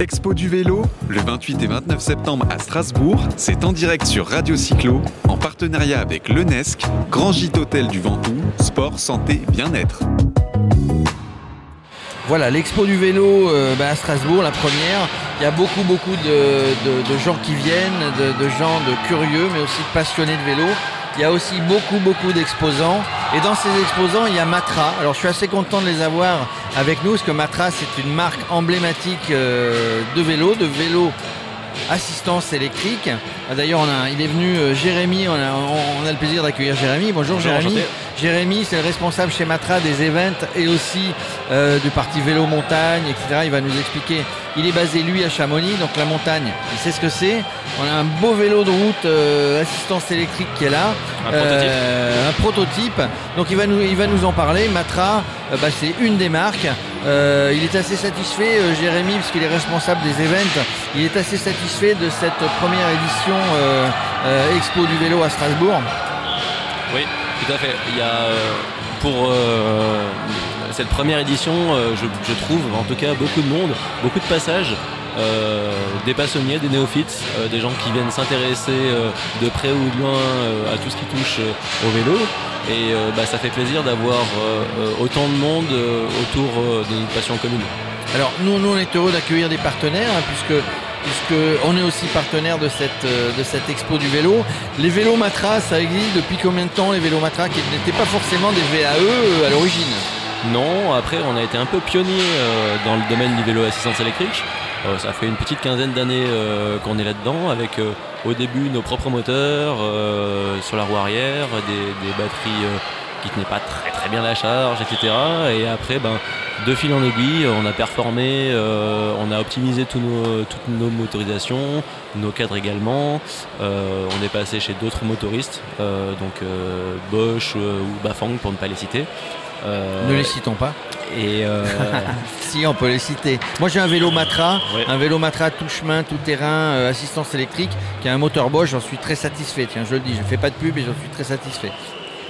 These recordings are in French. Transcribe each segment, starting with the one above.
Expo du vélo, le 28 et 29 septembre à Strasbourg, c'est en direct sur Radio Cyclo, en partenariat avec l'UNESC, Grand Gîte Hôtel du Ventoux, sport, santé, bien-être. Voilà, l'expo du vélo euh, bah, à Strasbourg, la première. Il y a beaucoup, beaucoup de, gens qui viennent, de, gens de curieux, mais aussi de passionnés de vélo. Il y a aussi beaucoup, beaucoup d'exposants. Et dans ces exposants, il y a Matra. Alors je suis assez content de les avoir avec nous, parce que Matra, c'est une marque emblématique euh, de vélo, de vélo assistance électrique. Ah, d'ailleurs, il est venu euh, Jérémy, on a, le plaisir d'accueillir Jérémy. Bonjour, Jérémy. Jérémy, c'est le responsable chez Matra des events et aussi euh, du parti vélo montagne, etc. Il va nous expliquer. Il est basé lui à Chamonix, donc la montagne, il sait ce que c'est. On a un beau vélo de route euh, assistance électrique qui est là, un, prototype. Donc il va nous, il va nous en parler. Matra, bah, c'est une des marques. il est assez satisfait, Jérémy, puisqu'il est responsable des events. Il est assez satisfait de cette première édition euh, euh, Expo du vélo à Strasbourg. Oui, tout à fait. Il y a euh, pour cette première édition, je, trouve en tout cas beaucoup de monde, beaucoup de passages. des passonniers, des néophytes, des gens qui viennent s'intéresser de près ou de loin à tout ce qui touche au vélo. Et bah, ça fait plaisir d'avoir autant de monde autour de notre passion commune. Alors nous, nous on est heureux d'accueillir des partenaires hein, puisque puisqu'on est aussi partenaire de cette, euh, de cette expo du vélo. Les vélos Matra, ça existe depuis combien de temps les vélos Matra qui n'étaient pas forcément des VAE euh, à l'origine Non, après on a été un peu pionnier euh, dans le domaine du vélo assistance électrique. ça fait une petite quinzaine d'années qu'on est là-dedans avec au début nos propres moteurs sur la roue arrière, des, batteries qui tenaient pas très très bien la charge, etc. Et après, ben, de fil en aiguille, on a performé, euh, on a optimisé toutes nos motorisations, nos cadres également. Euh, on est passé chez d'autres motoristes, euh, donc Bosch ou Bafang pour ne pas les citer. ne les citons pas. Et si on peut les citer. Moi j'ai un vélo Matra, un vélo Matra tout chemin, tout terrain, assistance électrique, qui a un moteur Bosch, j'en suis très satisfait. Tiens, je le dis, je fais pas de pub et j'en suis très satisfait.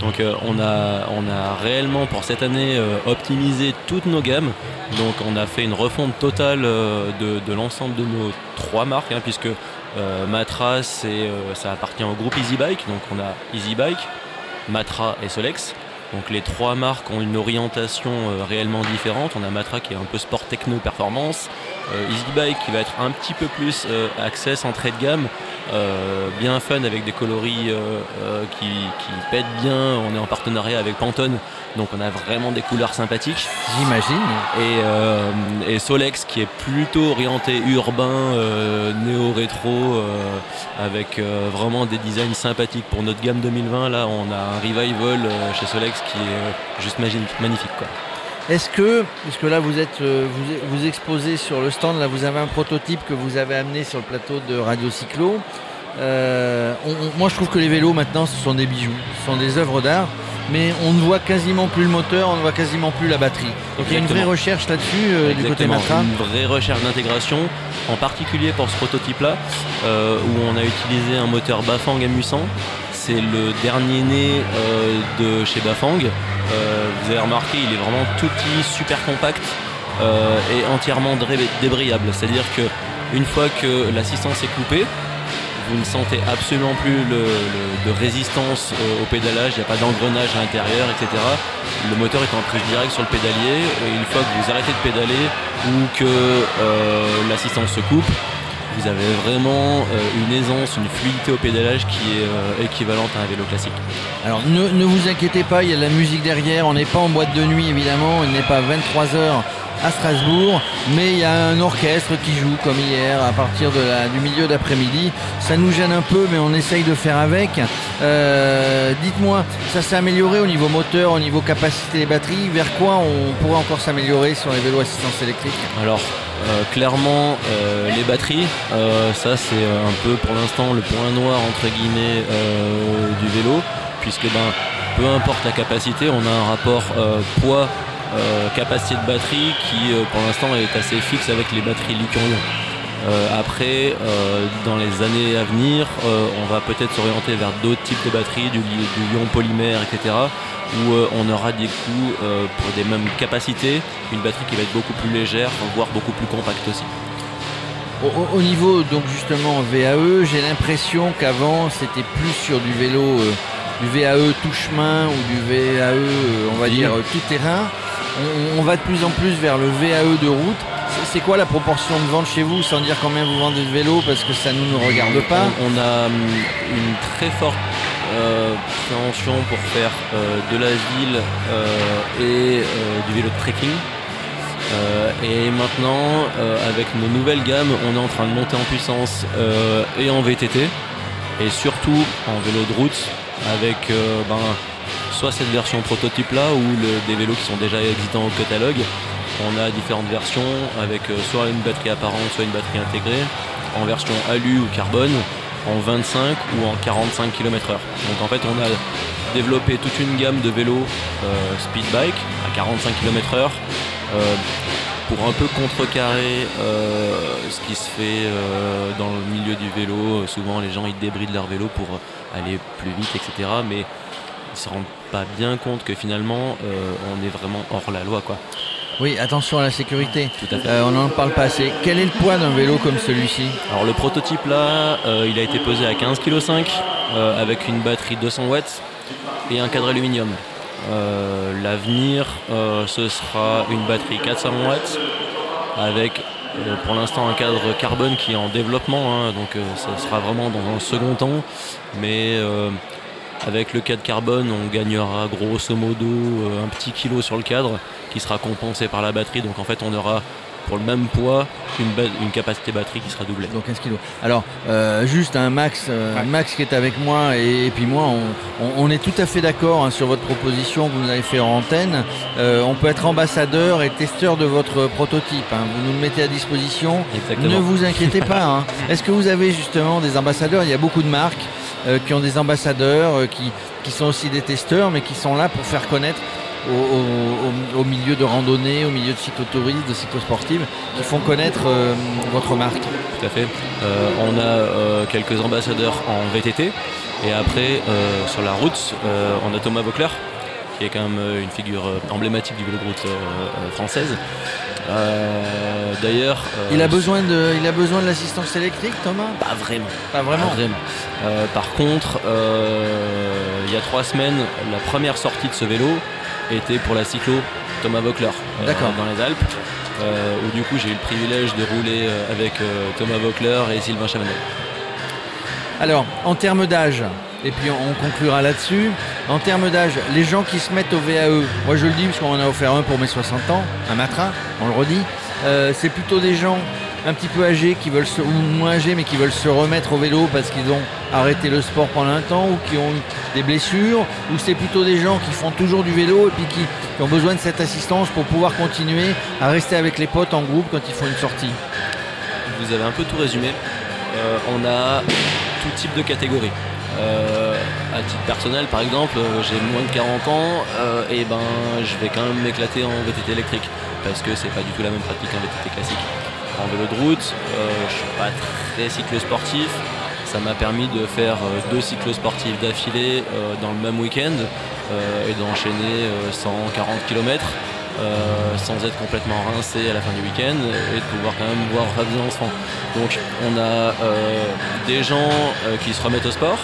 Donc euh, on, a, réellement pour cette année euh, optimisé toutes nos gammes. Donc on a fait une refonte totale euh, de, l'ensemble de nos trois marques, hein, puisque Matra ça appartient au groupe EasyBike. Donc on a EasyBike, Matra et Solex. Donc les trois marques ont une orientation réellement différente. On a Matra qui est un peu sport techno performance, EasyBike qui va être un petit peu plus access entrée de gamme euh, bien fun avec des coloris euh, euh, qui, pètent bien. On est en partenariat avec Pantone, donc on a vraiment des couleurs sympathiques. J'imagine. Et, Solex qui est plutôt orienté urbain, néo-rétro, avec vraiment des designs sympathiques pour notre gamme 2020. Là, on a un revival chez Solex qui est juste magnifique. Est-ce que, puisque là vous êtes vous, vous, exposez sur le stand, là vous avez un prototype que vous avez amené sur le plateau de Radio Cyclo. Euh, moi je trouve que les vélos maintenant ce sont des bijoux, ce sont des œuvres d'art, mais on ne voit quasiment plus le moteur, on ne voit quasiment plus la batterie. Donc il y a une vraie recherche là-dessus euh, du côté Matra. Une vraie recherche d'intégration, en particulier pour ce prototype-là, euh, où on a utilisé un moteur Bafang M800. C'est le dernier né de chez Bafang. Vous avez remarqué, il est vraiment tout petit, super compact et entièrement débrayable. C'est-à-dire que une fois que l'assistance est coupée, vous ne sentez absolument plus de résistance au pédalage, il n'y a pas d'engrenage à l'intérieur, etc. Le moteur est en prise directe sur le pédalier. Et une fois que vous arrêtez de pédaler ou que euh, l'assistance se coupe, vous avez vraiment euh, une aisance, une fluidité au pédalage qui est euh, équivalente à un vélo classique. Alors ne, vous inquiétez pas, il y a de la musique derrière, on n'est pas en boîte de nuit évidemment, il n'est pas 23h à Strasbourg, mais il y a un orchestre qui joue comme hier à partir du milieu d'après-midi. Ça nous gêne un peu, mais on essaye de faire avec. Euh, dites-moi, ça s'est amélioré au niveau moteur, au niveau capacité des batteries. Vers quoi on pourrait encore s'améliorer sur les vélos assistance électrique Alors, euh, clairement, euh, les batteries, ça c'est un peu pour l'instant le point noir entre guillemets du vélo, puisque ben, peu importe la capacité, on a un rapport poids capacité de batterie qui pour l'instant est assez fixe avec les batteries lithium-ion. Euh, après, dans les années à venir, on va peut-être s'orienter vers d'autres types de batteries, du, du ion polymère, etc. Où on aura des coûts pour des mêmes capacités, une batterie qui va être beaucoup plus légère, voire beaucoup plus compacte aussi. Au, niveau donc justement VAE, j'ai l'impression qu'avant c'était plus sur du vélo, euh, du VAE tout chemin ou du VAE, euh, on va dire tout terrain. On, va de plus en plus vers le VAE de route. C'est quoi la proportion de vente chez vous, sans dire combien vous vendez de vélos, parce que ça ne nous regarde pas On, a hum, une très forte euh, préhension pour faire de la ville et du vélo de trekking. Euh, et maintenant, euh, avec nos nouvelles gammes, on est en train de monter en puissance euh, et en VTT, et surtout en vélo de route, avec ben, soit cette version prototype là, ou des vélos qui sont déjà existants au catalogue. On a différentes versions avec soit une batterie apparente, soit une batterie intégrée, en version alu ou carbone, en 25 ou en 45 km/h. Donc en fait, on a développé toute une gamme de vélos speed bike à 45 km/h euh, pour un peu contrecarrer euh, ce qui se fait euh, dans le milieu du vélo. Souvent, les gens ils débrident leur vélo pour aller plus vite, etc. Mais ils se rendent pas bien compte que finalement, on est vraiment hors la loi, quoi. Oui, attention à la sécurité. on n'en parle pas assez. Quel est le poids d'un vélo comme celui-ci Alors le prototype là, il a été pesé à 15,5 kg avec une batterie 200 watts et un cadre aluminium. Euh, l'avenir, euh, ce sera une batterie 400 watts avec euh, pour l'instant un cadre carbone qui est en développement, hein, donc ça sera vraiment dans un second temps. Mais avec le cadre carbone, on gagnera grosso modo un petit kilo sur le cadre qui sera compensé par la batterie. Donc en fait, on aura pour le même poids une, capacité batterie qui sera doublée. Donc 15 kg. Alors, euh, juste un Max, euh, Max qui est avec moi et, puis moi, on, est tout à fait d'accord hein, sur votre proposition que vous nous avez fait en antenne. Euh, on peut être ambassadeur et testeur de votre prototype. Hein. Vous nous le mettez à disposition. Ne vous inquiétez pas. Hein. Est-ce que vous avez justement des ambassadeurs? Il y a beaucoup de marques qui ont des ambassadeurs, qui, qui sont aussi des testeurs, mais qui sont là pour faire connaître au, milieu de randonnée, au milieu de cyclotouristes, de cyclosportives, qui font connaître euh, votre marque. Tout à fait. Euh, on a euh, quelques ambassadeurs en VTT et après sur la route, on a Thomas Vaucler qui est quand même une figure emblématique du vélo de route française. D'ailleurs, il a besoin de, il a besoin de l'assistance électrique, Thomas? Pas vraiment. Pas vraiment. par contre, il y a trois semaines, la première sortie de ce vélo, était pour la cyclo Thomas Vockler euh, dans les Alpes. Euh, où du coup j'ai eu le privilège de rouler euh, avec Thomas Vockler et Sylvain Chavanel. Alors, en termes d'âge, et puis on conclura là-dessus, en termes d'âge, les gens qui se mettent au VAE, moi je le dis parce qu'on en a offert un pour mes 60 ans, un Matra, on le redit, c'est plutôt des gens un petit peu âgés qui veulent se, ou moins âgés mais qui veulent se remettre au vélo parce qu'ils ont arrêté le sport pendant un temps ou qui ont eu des blessures ou c'est plutôt des gens qui font toujours du vélo et qui, ont besoin de cette assistance pour pouvoir continuer à rester avec les potes en groupe quand ils font une sortie Vous avez un peu tout résumé. Euh, on a tout type de catégories. Euh, à titre personnel, par exemple, euh, j'ai moins de 40 ans et ben je vais quand même m'éclater en VTT électrique parce que c'est pas du tout la même pratique qu'un VTT classique en vélo de route. Euh, je suis pas très cyclo-sportif. Ça m'a permis de faire euh, deux cyclo-sportifs d'affilée euh, dans le même week-end et d'enchaîner 140 km. sans être complètement rincé à la fin du week-end et de pouvoir quand même voir des enfants. Donc on a des gens qui se remettent au sport,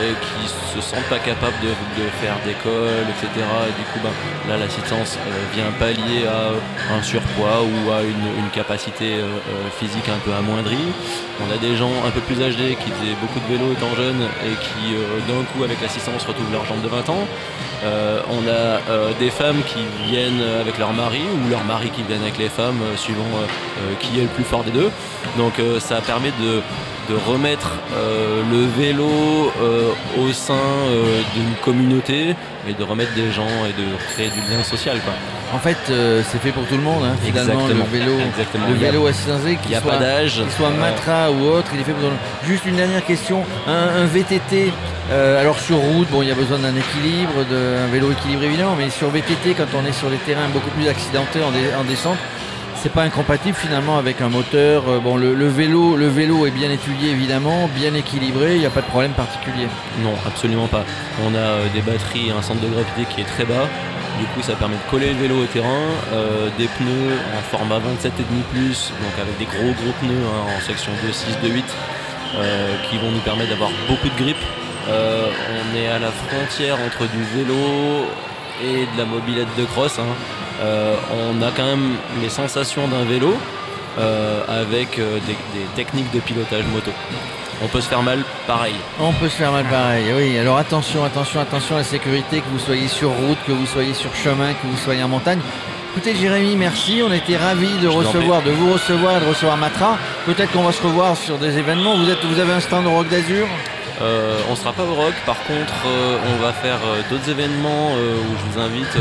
et qui se sentent pas capables de, faire d'école, etc. Et du coup, ben, là, l'assistance euh, vient pallier à euh, un surpoids ou à une, capacité euh, physique un peu amoindrie. On a des gens un peu plus âgés qui faisaient beaucoup de vélo étant jeunes et qui, d'un coup, avec l'assistance, retrouvent leur jambe de 20 ans. On a des femmes qui viennent avec leur mari ou leur mari qui viennent avec les femmes, suivant qui est le plus fort des deux. Donc ça permet de de remettre euh, le vélo euh, au sein euh, d'une communauté et de remettre des gens et de créer du lien social. Quoi. En fait, c'est fait pour tout le monde, hein, finalement, le vélo, le vélo assisté, qu'il soit, qu'il soit Matra ou autre, il est fait pour tout le monde. Juste une dernière question, un, VTT, alors sur route, bon, il y a besoin d'un équilibre, d'un vélo équilibré évidemment, mais sur VTT, quand on est sur des terrains beaucoup plus accidentés en descente, c'est pas incompatible finalement avec un moteur. Euh, bon, le, vélo, le vélo est bien étudié évidemment, bien équilibré, il n'y a pas de problème particulier. Non, absolument pas. On a euh, des batteries, un centre de gravité qui est très bas. Du coup, ça permet de coller le vélo au terrain, euh, des pneus en format 27,5 plus, donc avec des gros gros pneus hein, en section 2, 6, 2, 8, qui vont nous permettre d'avoir beaucoup de grippe. Euh, on est à la frontière entre du vélo et de la mobilette de cross. Hein. Euh, on a quand même les sensations d'un vélo avec des, des techniques de pilotage moto on peut se faire mal pareil. On peut se faire mal pareil, oui. Alors attention, attention, attention à la sécurité, que vous soyez sur route, que vous soyez sur chemin, que vous soyez en montagne. Écoutez Jérémy, merci. On était ravis de recevoir, de vous recevoir, de recevoir Matra. Peut-être qu'on va se revoir sur des événements. Vous, êtes, vous avez un stand au Rock d'Azur? Euh, on ne sera pas au rock, par contre euh, on va faire euh, d'autres événements où je vous invite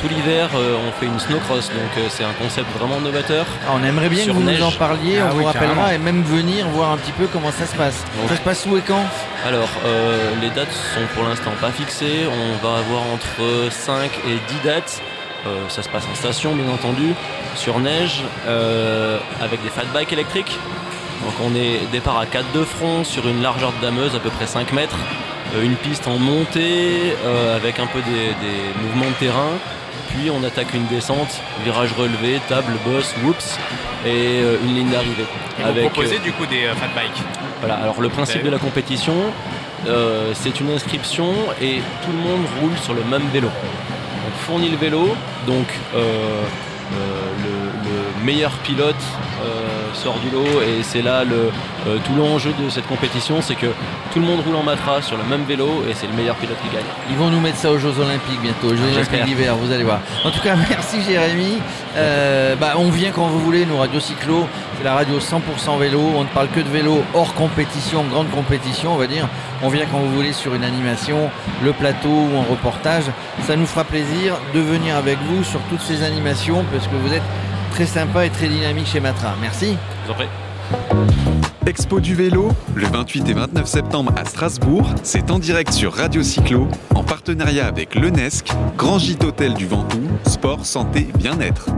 tout l'hiver, euh, on fait une snowcross, donc euh, c'est un concept vraiment novateur. Ah, on aimerait bien que vous nous en parliez, ah on vous rappellera et même venir voir un petit peu comment ça se passe. Ça se passe où et quand? Alors, euh, les dates sont pour l'instant pas fixées. On va avoir entre 5 et 10 dates. ça se passe en station, bien entendu, sur neige, avec des fat bikes électriques. Donc on est départ à 4 de front sur une largeur de dameuse à peu près 5 mètres, une piste en montée avec un peu des mouvements de terrain. Puis on attaque une descente, virage relevé, table, boss, whoops, et euh, une ligne d'arrivée. Vous proposez euh, du coup des euh, fat bikes. Voilà, alors le principe de la compétition, c'est une inscription et tout le monde roule sur le même vélo. On fournit le vélo, donc le, meilleur pilote sort du lot et c'est là le, euh, tout l'enjeu de cette compétition, c'est que tout le monde roule en matra sur le même vélo et c'est le meilleur pilote qui gagne. Ils vont nous mettre ça aux Jeux Olympiques bientôt, aux Jeux Olympiques d'hiver, vous allez voir. En tout cas, merci Jérémy. Euh, bah, on vient quand vous voulez, nous Radio Cyclo, c'est la radio 100% vélo. On ne parle que de vélo hors compétition, grande compétition, on va dire. On vient quand vous voulez sur une animation, le plateau ou un reportage. Ça nous fera plaisir de venir avec vous sur toutes ces animations parce que vous êtes très sympa et très dynamique chez Matra. Merci. vous en prie. Expo du vélo, le 28 et 29 septembre à Strasbourg, c'est en direct sur Radio Cyclo, en partenariat avec l'UNESC, Grand Gîte Hôtel du Ventoux, Sport, Santé, Bien-être.